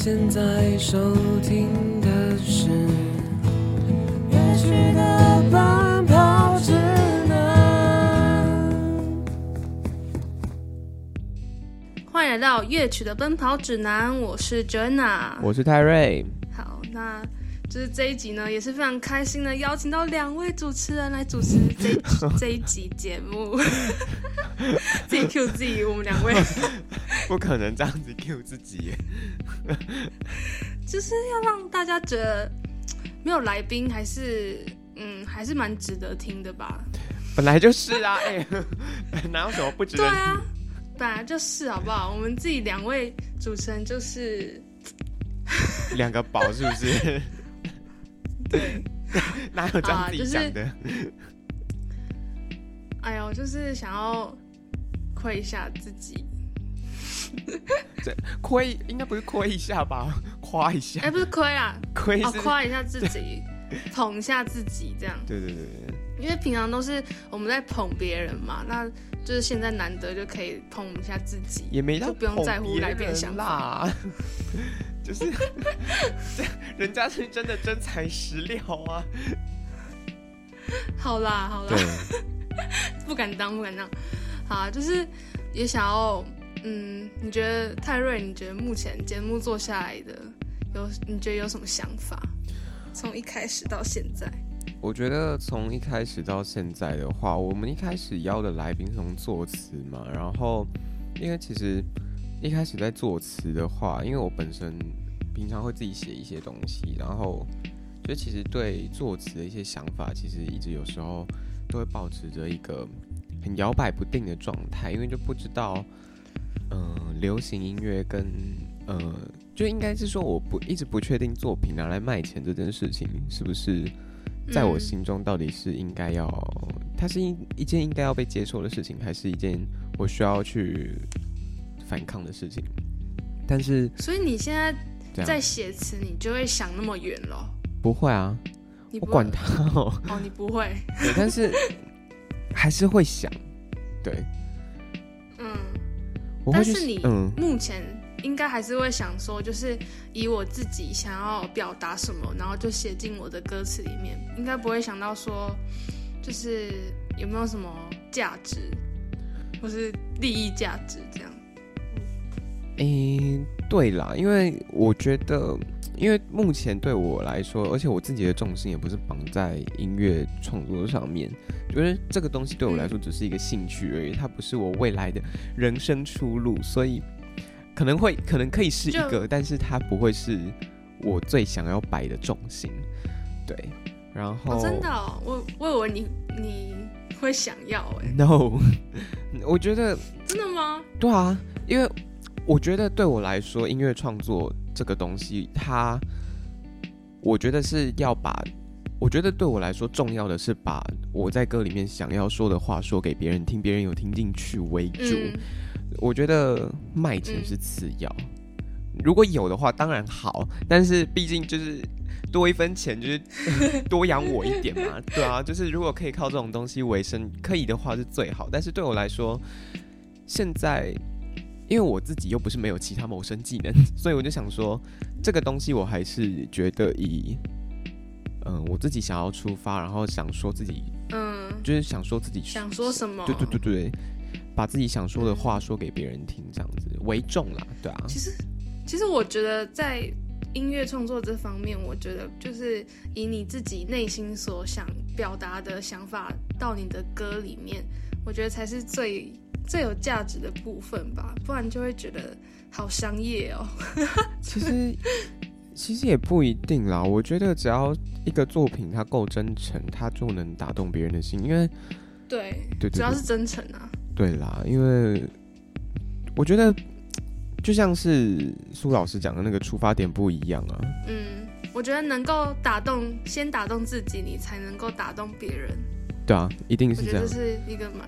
现在收听的是乐曲的奔跑指南。欢迎来到乐曲的奔跑指南，我是 Joanna。我是泰瑞，好，那就是这一集呢，也是非常开心的邀请到两位主持人来主持这一这一集节目。自己 Q 自己，我们两位不可能这样子 Q 自己。就是要让大家觉得没有来宾还是嗯还是蛮值得听的吧？本来就是啊，哎、哪有什么不值得听？对啊，本来就是好不好？我们自己两位主持人就是两个宝是不是？对，哪有这样自己讲的？哎呦，就是想要亏一下自己。亏应该不是亏一下吧？夸一下哎、，不是亏啊，哦，亏是？夸一下自己，捧一下自己，这样。对 对对对，因为平常都是我们在捧别人嘛，那就是现在难得就可以捧一下自己，也没到就不用在乎来宾的人想法。啦。就是，这人家是真的真材实料啊。好啦，好啦，不敢当，不敢当。好啊，就是也想要，嗯，你觉得泰瑞，你觉得目前节目做下来的有，你觉得有什么想法？从一开始到现在，我觉得从一开始到现在的话，我们一开始邀的来宾是从作词嘛，然后因为其实一开始在作词的话，因为我本身平常会自己写一些东西，然后就其实对作词的一些想法，其实一直有时候都会保持着一个很摇摆不定的状态，因为就不知道，嗯、流行音乐跟呃，就应该是说我不一直不确定作品拿来卖钱这件事情是不是在我嗯心中到底是应该要，它是一一件应该要被接受的事情，还是一件我需要去反抗的事情？但是所以你现在在写词，你就会想那么远了。不会啊，你不我管他哦，哦，你不会，对，但是 还是会想，对，嗯。我会但是你嗯，目前应该还是会想说，就是以我自己想要表达什么，然后就写进我的歌词里面，应该不会想到说，就是有没有什么价值，或是利益价值这样。诶、对啦，因为我觉得，因为目前对我来说，而且我自己的重心也不是绑在音乐创作上面，觉得这个东西对我来说只是一个兴趣而已，它不是我未来的人生出路，所以可能会可能可以是一个，但是它不会是我最想要摆的重心，对，然后、哦，真的、哦，我我以为你你会想要哎，no，我觉得真的吗？对啊，因为我觉得对我来说，音乐创作这个东西，它，我觉得是要把，我觉得对我来说重要的是把我在歌里面想要说的话说给别人听，别人有听进去为主。嗯，我觉得卖钱嗯是次要，如果有的话当然好，但是毕竟就是。多一分钱就是多养我一点嘛，对啊，就是如果可以靠这种东西为生，可以的话是最好。但是对我来说，现在因为我自己又不是没有其他谋生技能，所以我就想说，这个东西我还是觉得以，嗯、我自己想要出发，然后想说自己，嗯，就是想说自己想说什么？对对对对，把自己想说的话说给别人听，这样子为重啦，对啊，其实，其实我觉得在音乐创作这方面，我觉得就是以你自己内心所想表达的想法到你的歌里面，我觉得才是最最有价值的部分吧，不然就会觉得好商业哦。其实其实也不一定啦，我觉得只要一个作品它够真诚，它就能打动别人的心，因为对，对主要是真诚啊。对啦，因为我觉得就像是苏老师讲的那个出发点不一样啊。嗯，我觉得能够打动，先打动自己，你才能够打动别人。对啊，一定是这样我觉得这。是一个蛮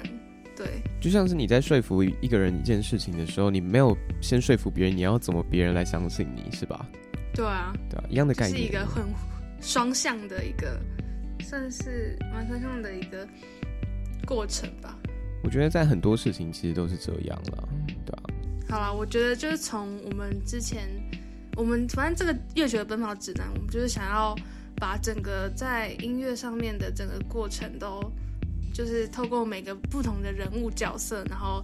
对，就像是你在说服一个人一件事情的时候，你没有先说服别人，你要怎么别人来相信你是吧？对啊，对啊，一样的概念。是一个很双向的一个，算是蛮双向的一个过程吧。我觉得在很多事情其实都是这样了，对啊，好了，我觉得就是从我们之前，我我们反正这个乐曲的奔跑指南，我们就是想要把整个在音乐上面的整个过程都，就是透过每个不同的人物角色，然后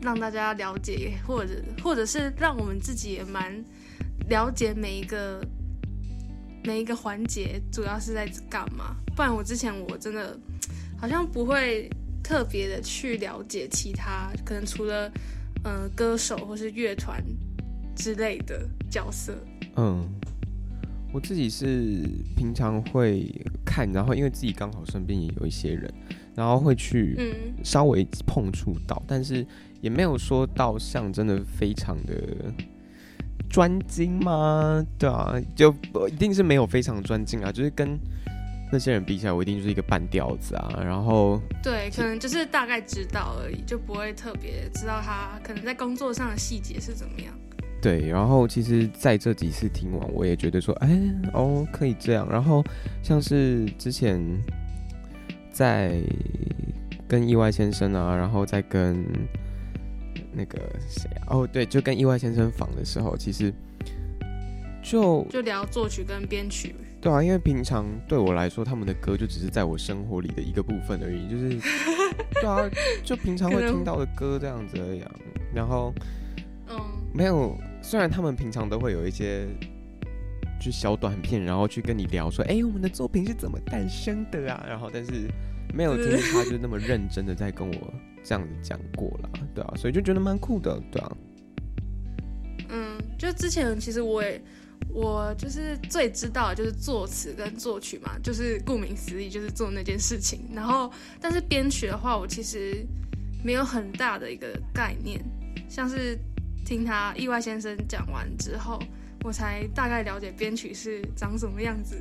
让大家了解，或者或者是让我们自己也蛮了解每一个每一个环节主要是在干嘛。不然我之前我真的好像不会特别的去了解其他，可能除了呃歌手或是乐团之类的角色。嗯，我自己是平常会看，然后因为自己刚好身边也有一些人，然后会去嗯，稍微碰触到，但是也没有说到像真的非常的专精吗？对啊，就呃一定是没有非常专精啊，就是跟那些人比起来，我一定就是一个半吊子啊。然后对，可能就是大概知道而已，就不会特别知道他可能在工作上的细节是怎么样。对，然后其实在这几次听完，我也觉得说，哎，哦，可以这样。然后像是之前在跟意外先生啊，然后再跟那个谁啊，哦，对，就跟意外先生访的时候，其实就就聊作曲跟编曲，对啊，因为平常对我来说，他们的歌就只是在我生活里的一个部分而已，就是 对啊，就平常会听到的歌这样子而已啊。然后嗯，没有，虽然他们平常都会有一些就小短片，然后去跟你聊说，哎、我们的作品是怎么诞生的啊？然后但是没有听他就那么认真的在跟我这样子讲过啦，对啊，所以就觉得蛮酷的，对啊，嗯，就之前其实我也我就是最知道就是作词跟作曲嘛，就是顾名思义就是做那件事情。然后，但是编曲的话，我其实没有很大的一个概念，像是听他意外先生讲完之后，我才大概了解编曲是长什么样子，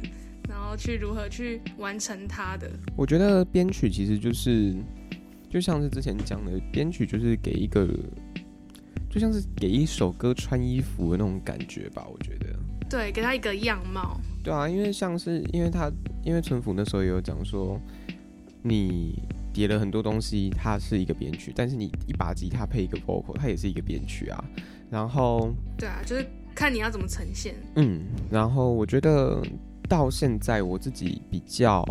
然后去如何去完成它的。我觉得编曲其实就是，就像是之前讲的，编曲就是给一个，就像是给一首歌穿衣服的那种感觉吧。我觉得，对，给他一个样貌。对啊，因为像是因为他因为淳辅那时候也有讲说，你叠了很多东西，它是一个编曲，但是你一把吉他配一个 vocal，它也是一个编曲啊。然后，对啊，就是看你要怎么呈现。嗯，然后我觉得到现在我自己比较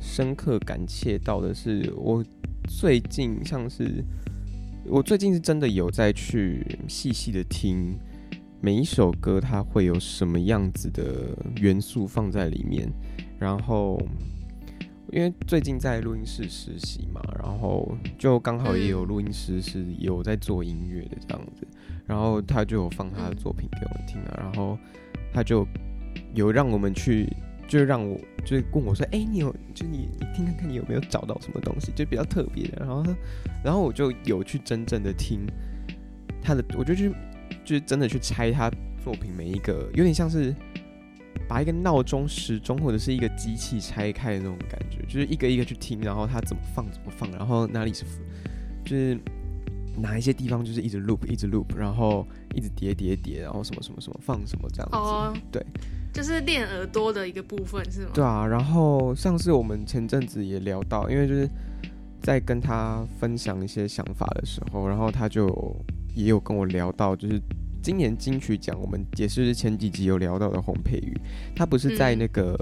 深刻感切到的是，我最近像是我最近是真的有在去细细的听每一首歌，它会有什么样子的元素放在里面，然后。因为最近在录音室实习嘛，然后就刚好也有录音师是有在做音乐的这样子，然后他就有放他的作品给我们听啊，然后他就有让我们去，就让我就是问我说，哎、你有就你你听看看你有没有找到什么东西，就比较特别的，然后他然后我就有去真正的听他的，我就去就是真的去拆他作品每一个，有点像是。把一个闹钟、时钟或者是一个机器拆开的那种感觉，就是一个一个去听，然后它怎么放怎么放，然后哪里是，就是哪一些地方就是一直 loop 一直 loop，然后一直叠叠叠，然后什么什么什么放什么这样子。哦，对，就是练耳朵的一个部分是吗？对啊，然后上次我们前阵子也聊到，因为就是在跟他分享一些想法的时候，然后他就也有跟我聊到，就是今年金曲奖，我们也是前几集有聊到的洪佩瑜，他不是在那个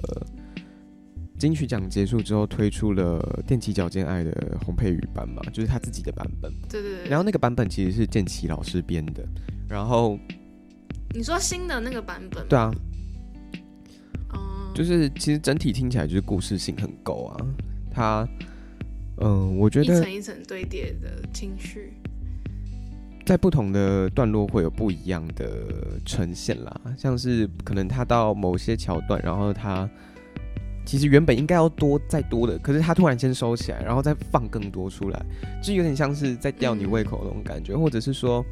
金曲奖结束之后推出了《踮起脚尖爱》的洪佩瑜版嘛，就是他自己的版本。对对对。然后那个版本其实是建奇老师编的，然后你说新的那个版本吗？对啊，哦、就是其实整体听起来就是故事性很够啊，他。嗯，我觉得一层一层堆叠的情绪，在不同的段落会有不一样的呈现啦。像是可能他到某些桥段，然后他其实原本应该要多再多的，可是他突然先收起来，然后再放更多出来，就有点像是在吊你胃口那种感觉，或者是说，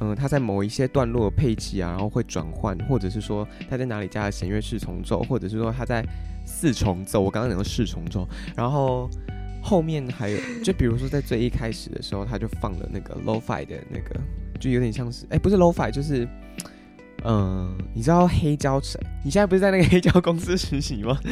嗯、他在某一些段落的配器啊，然后会转换，或者是说他在哪里加了弦乐四重奏，或者是说他在四重奏，我刚刚讲的四重奏，然后。后面还有，就比如说在最一开始的时候，他就放了那个 low-fi 的那个，就有点像是，哎、不是 low-fi，就是，嗯、你知道黑胶谁？你现在不是在那个黑胶公司实习吗？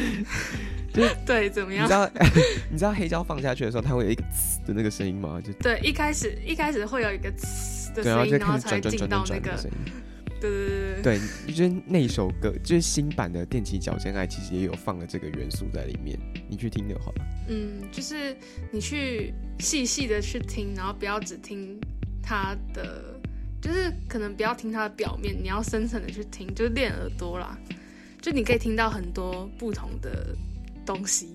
对，怎么样你知？道，你知道黑胶放下去的时候，它会有一个呲的那个声音吗？就对，一开始一开始会有一个呲的对，然后声音，然后就开始才进转转转转到那个转的声音。对对对对，对，就是那首歌，就是新版的《踮起脚尖爱》，其实也有放了这个元素在里面。你去听的话，嗯，就是你去细细的去听，然后不要只听它的，就是可能不要听它的表面，你要深层的去听，就练耳朵啦。就你可以听到很多不同的东西。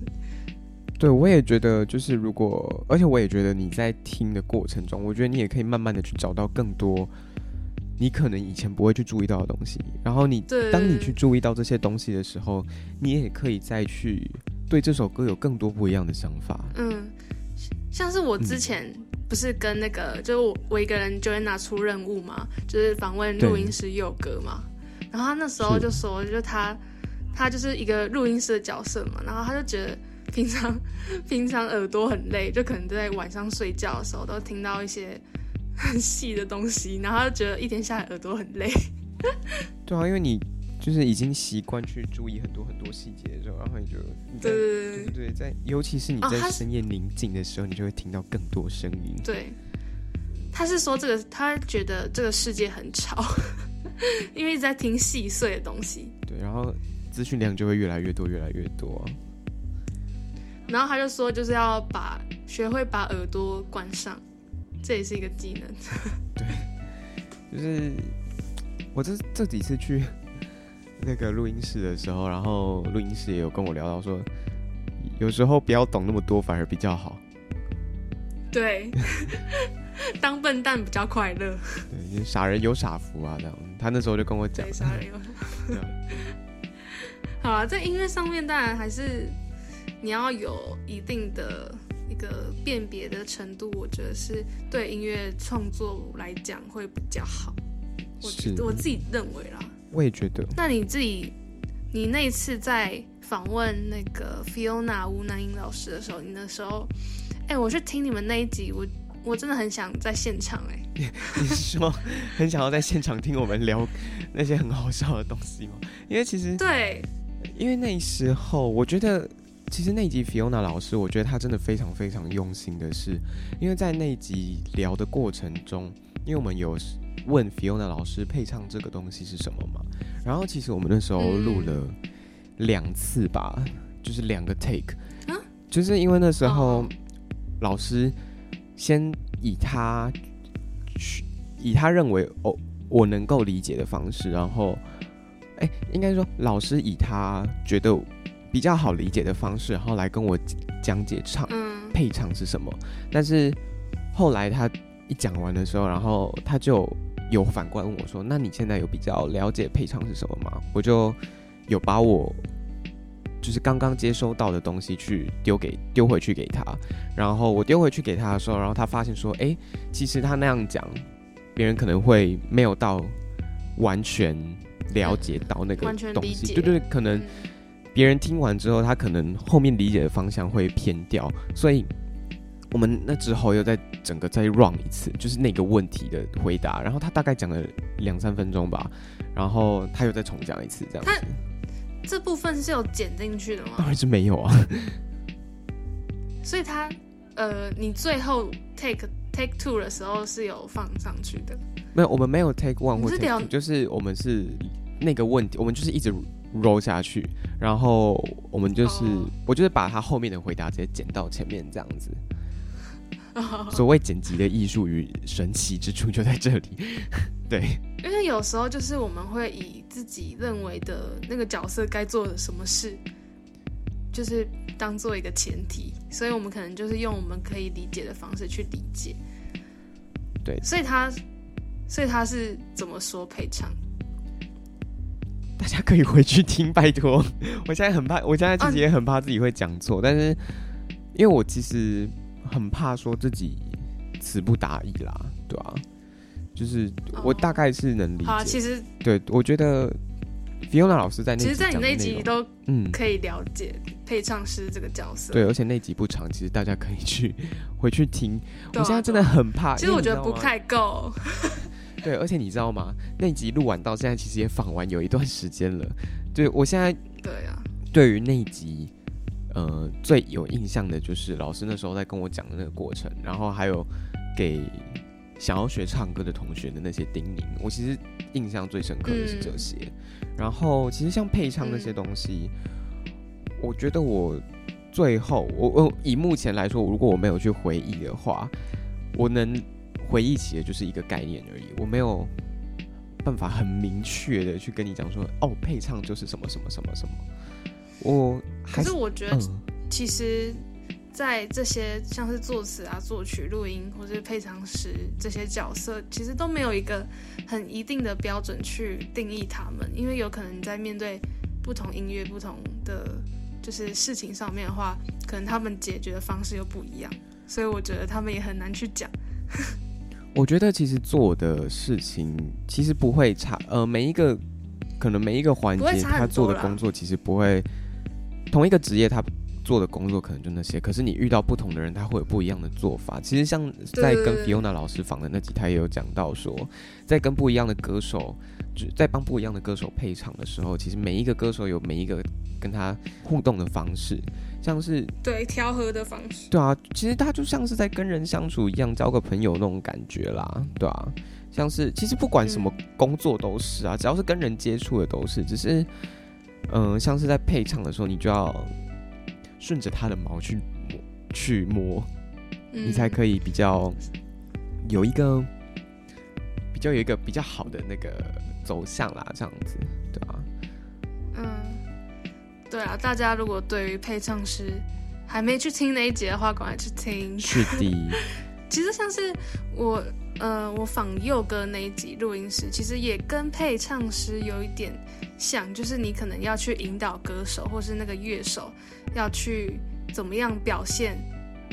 对我也觉得，就是如果，而且我也觉得你在听的过程中，我觉得你也可以慢慢的去找到更多你可能以前不会去注意到的东西。然后你对当你去注意到这些东西的时候，你也可以再去对这首歌有更多不一样的想法。嗯，像是我之前不是跟那个，就是我我一个人就会拿出任务嘛，就是访问录音师佑哥嘛，然后他那时候就说，就是他他就是一个录音师的角色嘛，然后他就觉得平常 平常耳朵很累，就可能在晚上睡觉的时候都听到一些很细的东西，然后他就觉得一天下来耳朵很累。对啊，因为你就是已经习惯去注意很多很多细节的时候，然后你就对对对在尤其是你在深夜宁静的时候，你就会听到更多声音。对，他是说这个，他觉得这个世界很吵，因为一直在听细碎的东西。对，然后资讯量就会越来越多，越来越多啊。然后他就说，就是要把学会把耳朵关上，这也是一个技能。就是我这这几次去 那个录音室的时候，然后录音室也有跟我聊到说，有时候不要懂那么多反而比较好。对，当笨蛋比较快乐。对，就是傻人有傻福啊，这样。他那时候就跟我讲对，，杀人有。好啊，在音乐上面当然还是你要有一定的一个辨别的程度，我觉得是对音乐创作来讲会比较好。我觉我自己认为啦。我也觉得，那你自己，你那一次在访问那个 Fiona 吴南英老师的时候，你那时候，哎、我去听你们那一集，我我真的很想在现场、哎，你是说很想要在现场听我们聊那些很好笑的东西吗？因为其实对，因为那时候，我觉得其实那一集 Fiona 老师，我觉得他真的非常非常用心的是，因为在那一集聊的过程中，因为我们有问 Fiona 老师配唱这个东西是什么嘛，然后其实我们那时候录了两次吧，就是两个 take，、啊？就是因为那时候哦老师先以他去以他认为哦我能够理解的方式，然后。哎，应该说老师以他觉得比较好理解的方式，然后来跟我讲解唱嗯，配唱是什么。但是后来他一讲完的时候，然后他就有反过来问我说：“那你现在有比较了解配唱是什么吗？”我就有把我就是刚刚接收到的东西去丢给丢回去给他，然后我丢回去给他的时候，然后他发现说：“哎，其实他那样讲，别人可能会没有到完全。”了解到那个东西，对对，对可能嗯别人听完之后，他可能后面理解的方向会偏掉，所以我们那之后又再整个再 run 一次，就是那个问题的回答，然后他大概讲了两三分钟吧，然后他又再重讲一次，这样他子，这部分是有剪进去的吗？当然是没有啊，所以他呃，你最后 take take two 的时候是有放上去的。没有，我们没有 take one 或 take two，就是我们是那个问题，我们就是一直 roll 下去，然后我们就是、哦我就是把他后面的回答直接剪到前面这样子。所谓剪辑的艺术与神奇之处就在这里，对，因为有时候就是我们会以自己认为的那个角色该做的什么事，就是当做一个前提，所以我们可能就是用我们可以理解的方式去理解。对所以他，所以他是怎么说配唱？大家可以回去听，拜托。我现在很怕，我现在其啊实也很怕自己会讲错，但是因为我其实很怕说自己词不达意啦，对啊，就是我哦大概是能理解。其实对，我觉得 Fiona 老师在那其实，在你那一集都嗯，可以了解配唱师这个角色。对，而且那集不长，其实大家可以去回去听。啊，我现在真的很怕，其实我觉得不太够。对，而且你知道吗？那集录完到现在，其实也访完有一段时间了。对我现在对啊，对于那集，呃，最有印象的就是老师那时候在跟我讲的那个过程，然后还有给想要学唱歌的同学的那些叮咛，我其实印象最深刻的是这些。然后其实像配唱那些东西，我觉得我最后我我以目前来说，如果我没有去回忆的话，我能回忆起的就是一个概念而已，我没有办法很明确的去跟你讲说，哦，配唱就是什么什么什么什么。我还是我觉得其实。在这些像是作词啊、作曲、录音或者配唱师这些角色，其实都没有一个很一定的标准去定义他们，因为有可能在面对不同音乐、不同的就是事情上面的话，可能他们解决的方式又不一样，所以我觉得他们也很难去讲。我觉得其实做的事情其实不会差，呃，每一个可能每一个环节他做的工作其实不会同一个职业他。做的工作可能就那些，可是你遇到不同的人，他会有不一样的做法。其实像在跟 Fiona 老师访的那几台，也有讲到说，在跟不一样的歌手，就在帮不一样的歌手配唱的时候，其实每一个歌手有每一个跟他互动的方式，像是对调和的方式。对啊，其实他就像是在跟人相处一样，交个朋友那种感觉啦，对啊，像是其实不管什么工作都是啊，只要是跟人接触的都是，只是嗯，像是在配唱的时候，你就要。顺着它的毛去摸，去摸，你才可以比较有一个比较有一个比较好的那个走向啦，这样子，对吧？嗯，对啊，大家如果对于配唱师还没去听那一节的话，赶快去听。是的，其实像是我，呃，我仿佑哥那一集录音时，其实也跟配唱师有一点。像就是你可能要去引导歌手，或是那个乐手要去怎么样表现。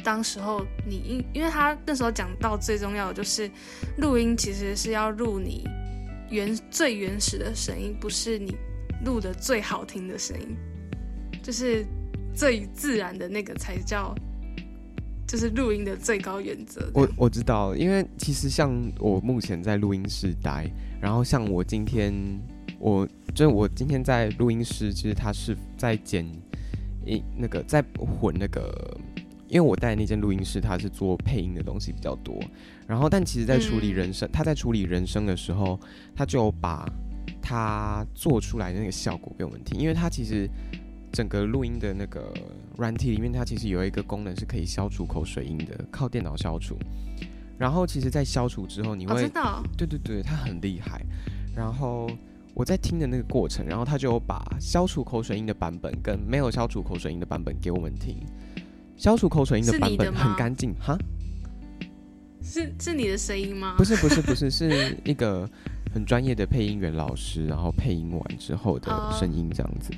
当时候你因因为他那时候讲到最重要的就是录音，其实是要录你原最原始的声音，不是你录的最好听的声音，就是最自然的那个才叫就是录音的最高原则。我我知道，因为其实像我目前在录音室待，然后像我今天。我就是我今天在录音室，其实他是在剪音那个在混那个，因为我带那间录音室，他是做配音的东西比较多。然后，但其实，在处理人声，他在处理人声的时候，他就把他做出来的那个效果给我们听。因为他其实整个录音的那个软体里面，它其实有一个功能是可以消除口水音的，靠电脑消除。然后，其实，在消除之后，你会对对对，它很厉害。然后。我在听的那个过程，然后他就把消除口水音的版本跟没有消除口水音的版本给我们听。消除口水音的版本很干净哈？是是你的声音吗？不是不是不是，是一个很专业的配音员老师，然后配音完之后的声音这样子。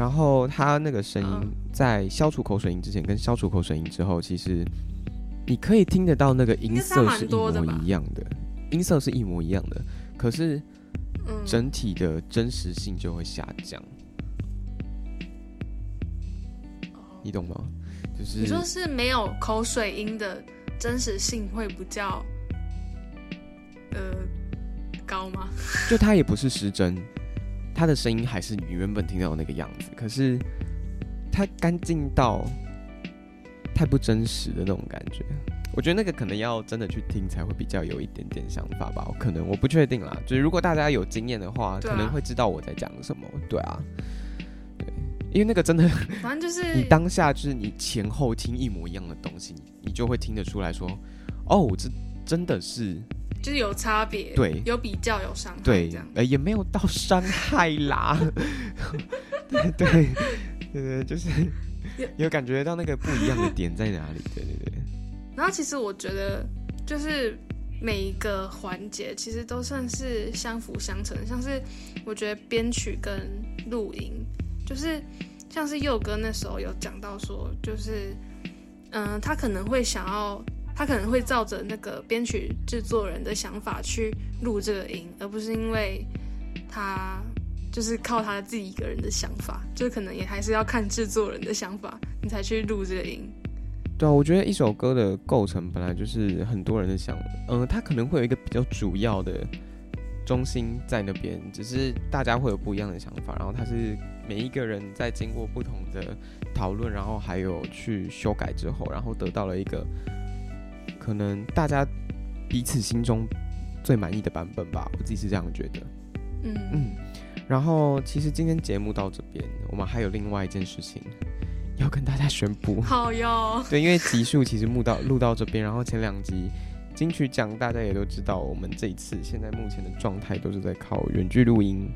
然后他那个声音在消除口水音之前跟消除口水音之后，其实你可以听得到那个音色是一模一样的，音色是一模一样的，可是。整体的真实性就会下降，你懂吗？就是你说是没有口水音的真实性会比较呃高吗？就它也不是失真，它的声音还是你原本听到的那个样子，可是它干净到太不真实的那种感觉。我觉得那个可能要真的去听才会比较有一点点想法吧，可能我不确定啦。就是如果大家有经验的话，可能会知道我在讲什么。对啊，对，因为那个真的，反正就是你当下就是你前后听一模一样的东西，你就会听得出来说，哦，这真的是就是有差别，对，有比较有伤害，对，这样，呃，也没有到伤害啦。对对对，就是有感觉到那个不一样的点在哪里？对对对。然后其实我觉得，就是每一个环节其实都算是相辅相成。像是我觉得编曲跟录音，就是像是佑哥那时候有讲到说，就是嗯，他可能会想要，他可能会照着那个编曲制作人的想法去录这个音，而不是因为他就是靠他自己一个人的想法，就可能也还是要看制作人的想法，你才去录这个音。对啊，我觉得一首歌的构成本来就是很多人的想，嗯，他可能会有一个比较主要的中心在那边，只是大家会有不一样的想法，然后他是每一个人在经过不同的讨论，然后还有去修改之后，然后得到了一个可能大家彼此心中最满意的版本吧，我自己是这样觉得。嗯，嗯，然后其实今天节目到这边，我们还有另外一件事情要跟大家宣布。好哟。对，因为集数其实录到录到这边，然后前两集金曲奖大家也都知道，我们这一次现在目前的状态都是在靠远距录音。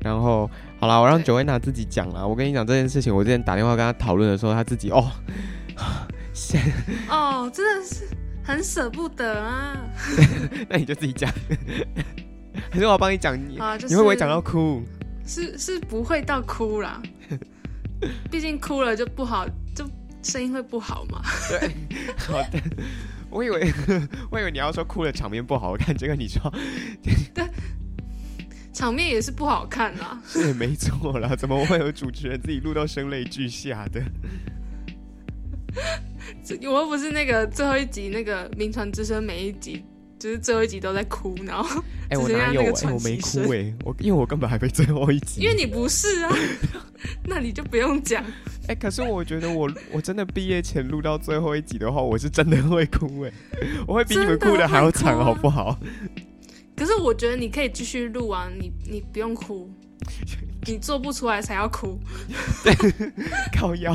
然后好了，我让九维娜自己讲啦。我跟你讲这件事情，我之前打电话跟她讨论的时候，她自己哦，现哦，真的是很舍不得啊。那你就自己讲，还是我要帮你讲？你、啊，就是你会不会讲到哭？是是不会到哭啦，毕竟哭了就不好，就声音会不好嘛。对，好的。我以为我以为你要说哭了场面不好看，结果你说对场面也是不好看啦。是也没错啦，怎么会有主持人自己录到声泪俱下的？这我又不是那个最后一集那个《名传之声》，每一集就是最后一集都在哭，然后哎、我哪有哎、我没哭哎、我因为我根本还没最后一集。因为你不是啊，那你就不用讲。哎、可是我觉得我我真的毕业前录到最后一集的话，我是真的会哭哎、我会比你们哭的还要惨，好不好？可是我觉得你可以继续录啊，你你不用哭，你做不出来才要哭。靠腰，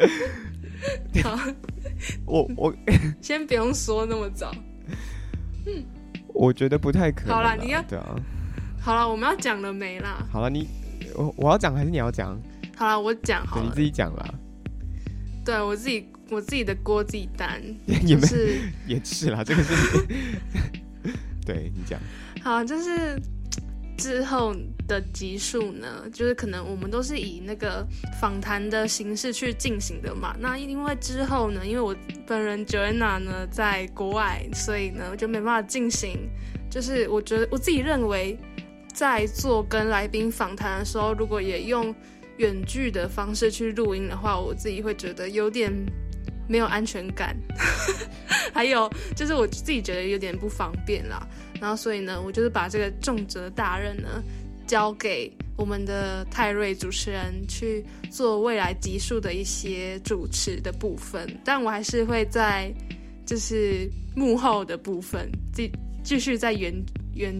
好，我我 先不用说那么早。嗯我觉得不太可能。好了你要对啊，好了，我们要讲了没啦？好了，你我我要讲还是你要讲？好了，我讲好了你自。己讲啦，对我自己，我自己的锅自己担，也没就是也是啦，这个是，对你讲，好，就是之后的集数呢，就是可能我们都是以那个访谈的形式去进行的嘛。那因为之后呢，因为我本人 Joanna 呢在国外，所以呢就没办法进行。就是我觉得我自己认为，在做跟来宾访谈的时候，如果也用远距的方式去录音的话，我自己会觉得有点没有安全感，还有就是我自己觉得有点不方便啦。然后所以呢，我就是把这个重责大任呢交给我们的泰瑞主持人去做未来集数的一些主持的部分，但我还是会在就是幕后的部分继继续在原原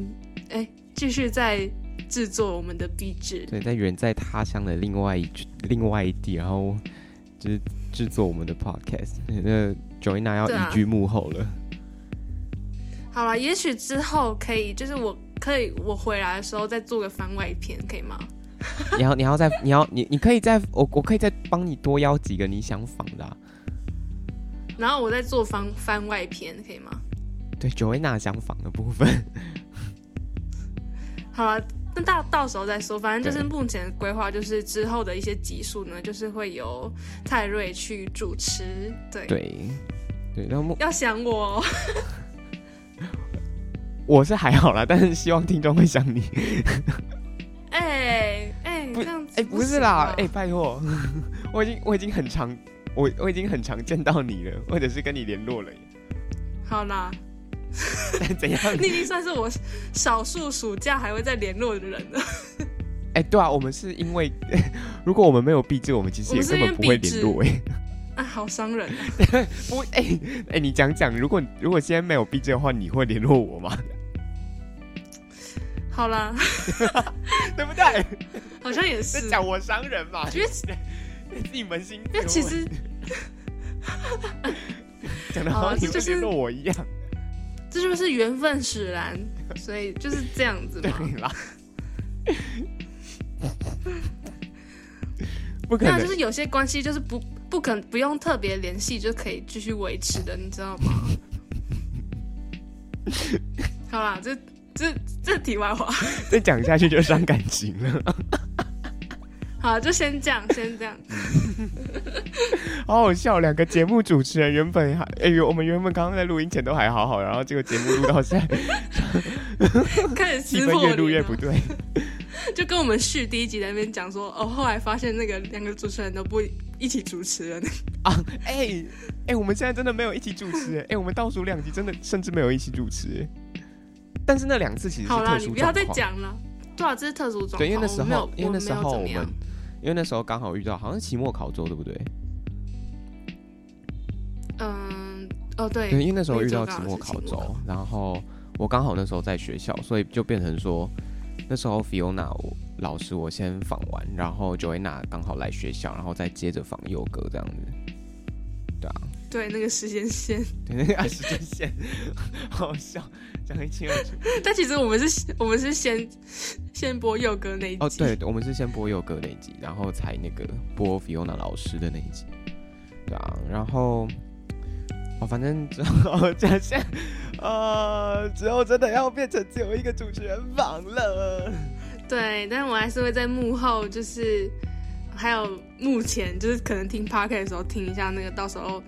哎继续在制作我们的壁纸。对，在远在他乡的另外一另外一地，然后就是制作我们的 podcast，那 Joanna 要移居幕后了。好了，也许之后可以，就是我可以我回来的时候再做个番外篇，可以吗？你要你要再你要你你可以再我我可以再帮你多邀几个你想访的、啊，然后我再做番番外篇，可以吗？对 Joanna 想访的部分。好了，那到到时候再说。反正就是目前的规划，就是之后的一些集数呢，就是会由泰瑞去主持。对，对对，然后要想我哦，我是还好啦，但是希望听众会想你。哎哎，不这样子哎、不是啦，哎、拜托，我已经我已经很常我我已经很常见到你了，或者是跟你联络了。好啦，怎样？你已经算是我少数暑假还会再联络的人了。哎、对啊，我们是因为如果我们没有毕制，我们其实也根本不会联络哎。啊，好伤人啊！不，哎、哎、你讲讲，如果如果现在没有毕制的话，你会联络我吗？好啦，对不对？好像也在是，讲我伤人嘛，因为自己扪心自因为其问实 讲的好好像你就是跟我一样。这就是缘分使然，所以就是这样子对嘛。啦，不可能就是有些关系就是不不可不用特别联系就可以继续维持的，你知道吗？好啦，这这这题外话，再讲下去就伤感情了。好，就先这样，先这样。好好笑，两个节目主持人原本还哎呦，我们原本刚刚在录音前都还好好，然后这个节目录到现在，开始气氛越录越不对。就跟我们续第一集在那边讲说，哦，后来发现那个两个主持人都不一起主持了。啊，哎、哎、我们现在真的没有一起主持哎、哎、我们倒数两集真的甚至没有一起主持哎、但是那两次其实是好啦，特殊你不要再状况讲了。对啊，这是特殊状况。对，因为那时我没有候，因为那时候我们我没有怎么样，因为那时候刚好遇到好像是期末考周，对不对？嗯哦，对，对，因为那时候遇到期末考周然后我刚好那时候在学校，所以就变成说，那时候 Fiona 我老师我先访完，然后 Joanna 刚好来学校，然后再接着访佑哥这样子。对那个时间线。对那个啊时间线，好好笑，讲得一清二楚。但其实我们是，我们是先先播佑哥那一集。哦，对，我们是先播佑哥那一集，然后才那个播 Fiona 老师的那一集。对啊，然后哦，反正之后这现呃，之后真的要变成只有一个主持人房了。对，但我还是会在幕后，就是还有目前就是可能听 p o d c a s t 的时候听一下那个，到时候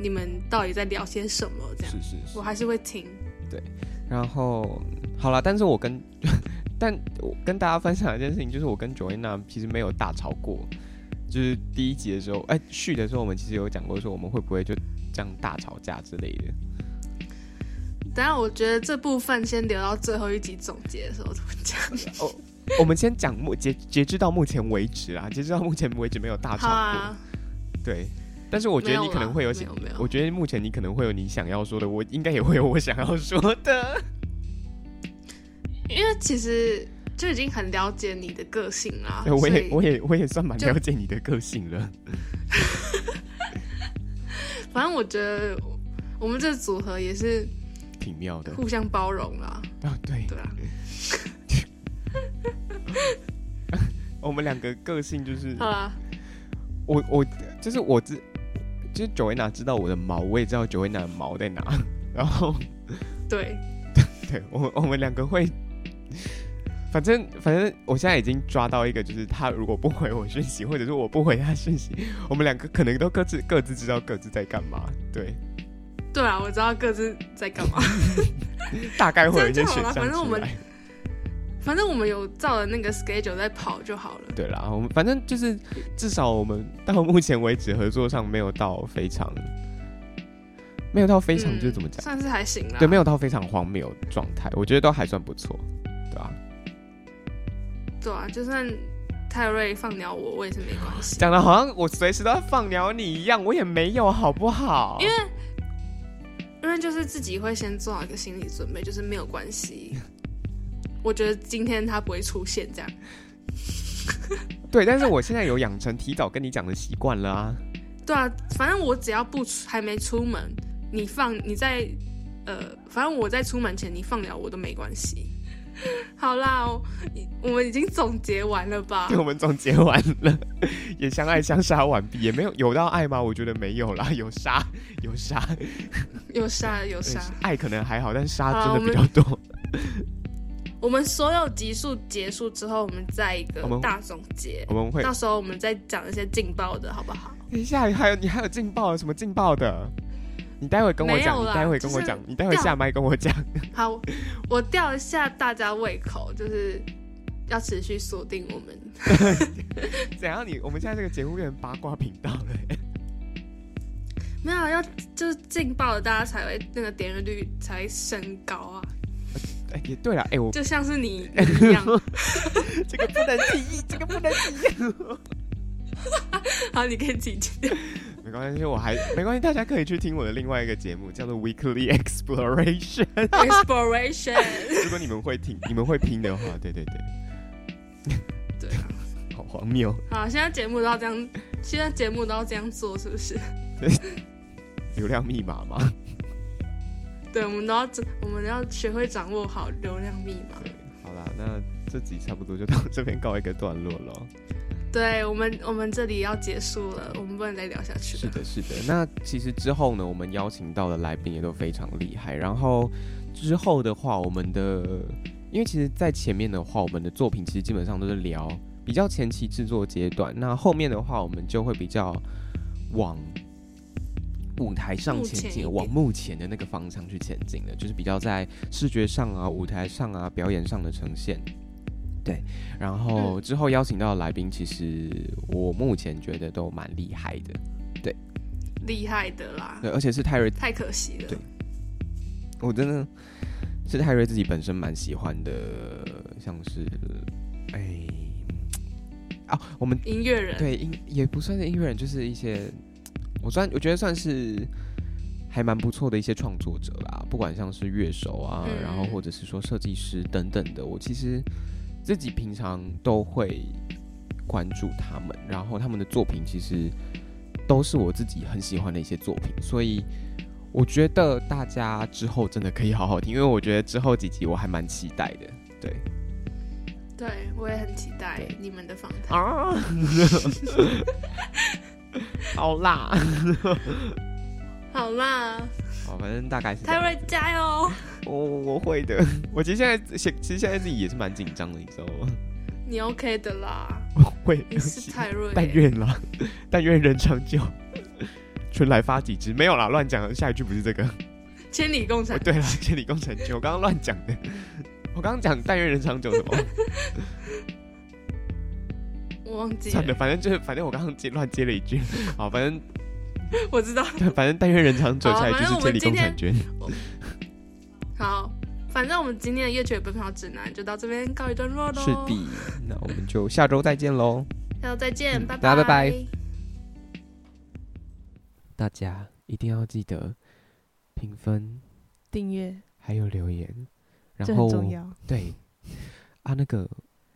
你们到底在聊些什么这样，是是是我。还是会听。对然后好了，但是我跟 但我跟大家分享一件事情，就是我跟 Joanna 其实没有大吵过。就是第一集的时候，哎、续的时候，我们其实有讲过，说我们会不会就这样大吵架之类的。等一下我觉得这部分先留到最后一集总结的时候怎么讲。我们先讲目截截至到目前为止啊，截至到目前为止没有大吵好过。啊，对，但是我觉得你可能会有没有有我觉得目前你可能会有你想要说的，我应该也会有我想要说的。因为其实就已经很了解你的个性啦。对，我也我也我也算蛮就了解你的个性了。反正我觉得我们这个组合也是挺妙的互相包容啦。啊，对，对啊，我们两个个性就是好啦，我我就是我知，就是 Joanna 知道我的毛，我也知道 Joanna 的毛在哪，然后对，对我们我们两个会，反正反正我现在已经抓到一个，就是他如果不回我讯息，或者是我不回他讯息，我们两个可能都各自各自知道各自在干嘛，对，对啊，我知道各自在干嘛。大概会有一些选项反正我们。反正我们有照着那个 schedule 在跑就好了。对啦，我们反正就是至少我们到目前为止合作上没有到非常，没有到非常、嗯就是怎么讲，算是还行啦。对，没有到非常荒谬的状态，我觉得都还算不错，对吧、对啊，就算泰瑞放鸟我，我也是没关系。讲的好像我随时都要放鸟你一样，我也没有，好不好？因为因为就是自己会先做好一个心理准备，就是没有关系。我觉得今天他不会出现这样。对，但是我现在有养成提早跟你讲的习惯了啊。对啊，反正我只要不出还没出门，你放你在呃，反正我在出门前你放了我都没关系。好啦，我我们已经总结完了吧对，？我们总结完了，也相爱相杀完毕，也没有有到爱吗？我觉得没有啦，有杀有杀，有杀有对杀。爱可能还好，但是杀真的比较多。我们所有集数结束之后，我们再一个大总结。我们会到时候我们再讲一些劲爆的，好不好？等一下，还有你还有劲爆的什么劲爆的？你待会跟我讲，你待会跟我就是讲，你待会下麦跟我讲。好，我吊一下大家胃口，就是要持续锁定我们。怎样你？我们现在这个节目变成八卦频道了、欸。没有要就是劲爆的，大家才会那个点阅率才会升高啊，哎、也对了，哎、我就像是你 一样。这个不能提，这个不能提。好，你可以自己剪掉。没关系，我还没关系，大家可以去听我的另外一个节目，叫做 Weekly Exploration。Exploration，如果你们会听，你们会拼的话，对对对，对啊。好荒谬。好，现在节目都要这样，现在节目都要这样做，是不是？流量密码吗？对，我们都要，我们要学会掌握好流量密码。对，好啦，那这集差不多就到这边告一个段落了。对我们，我们这里要结束了，我们不能再聊下去了。是的，是的。那其实之后呢，我们邀请到的来宾也都非常厉害。然后之后的话，我们的因为其实，在前面的话，我们的作品其实基本上都是聊比较前期制作阶段。那后面的话，我们就会比较往舞台上前进，目前往目前的那个方向去前进的，就是比较在视觉上啊、舞台上啊、表演上的呈现。对，然后之后邀请到的来宾，其实我目前觉得都蛮厉害的。对。厉害的啦，对，而且是泰瑞，太可惜了。对。我真的是泰瑞自己本身蛮喜欢的，像是哎啊，我们音乐人，对音也不算是音乐人，就是一些我算我觉得算是还蛮不错的一些创作者啦，不管像是乐手啊，嗯然后或者是说设计师等等的，我其实自己平常都会关注他们，然后他们的作品其实都是我自己很喜欢的一些作品，所以我觉得大家之后真的可以好好听，因为我觉得之后几集我还蛮期待的，对。对我也很期待你们的访谈。啊，好辣，好辣，好，反正大概是泰瑞加油！我我会的。我其实现在现其实现在自己也是蛮紧张的，你知道吗？你 OK 的啦，我会，你是泰瑞、但愿啦，但愿人长久，春来发几枝。没有啦，乱讲。下一句不是这个。千里共哦，婵。对了，千里共婵娟，我刚刚乱讲的。我刚刚讲但愿人长久什么？我忘记算了，反正就是反正我刚刚接乱接了一句。好，反正我知道。反正但愿人长久，下一句反正我是千里共婵娟。好，反正我们今天的夜曲奔跑指南就到这边告一段落喽。是的，那我们就下周再见喽。下周再见，拜嗯大家拜拜拜大家一定要记得评分，订阅还有留言，然后。对啊，那个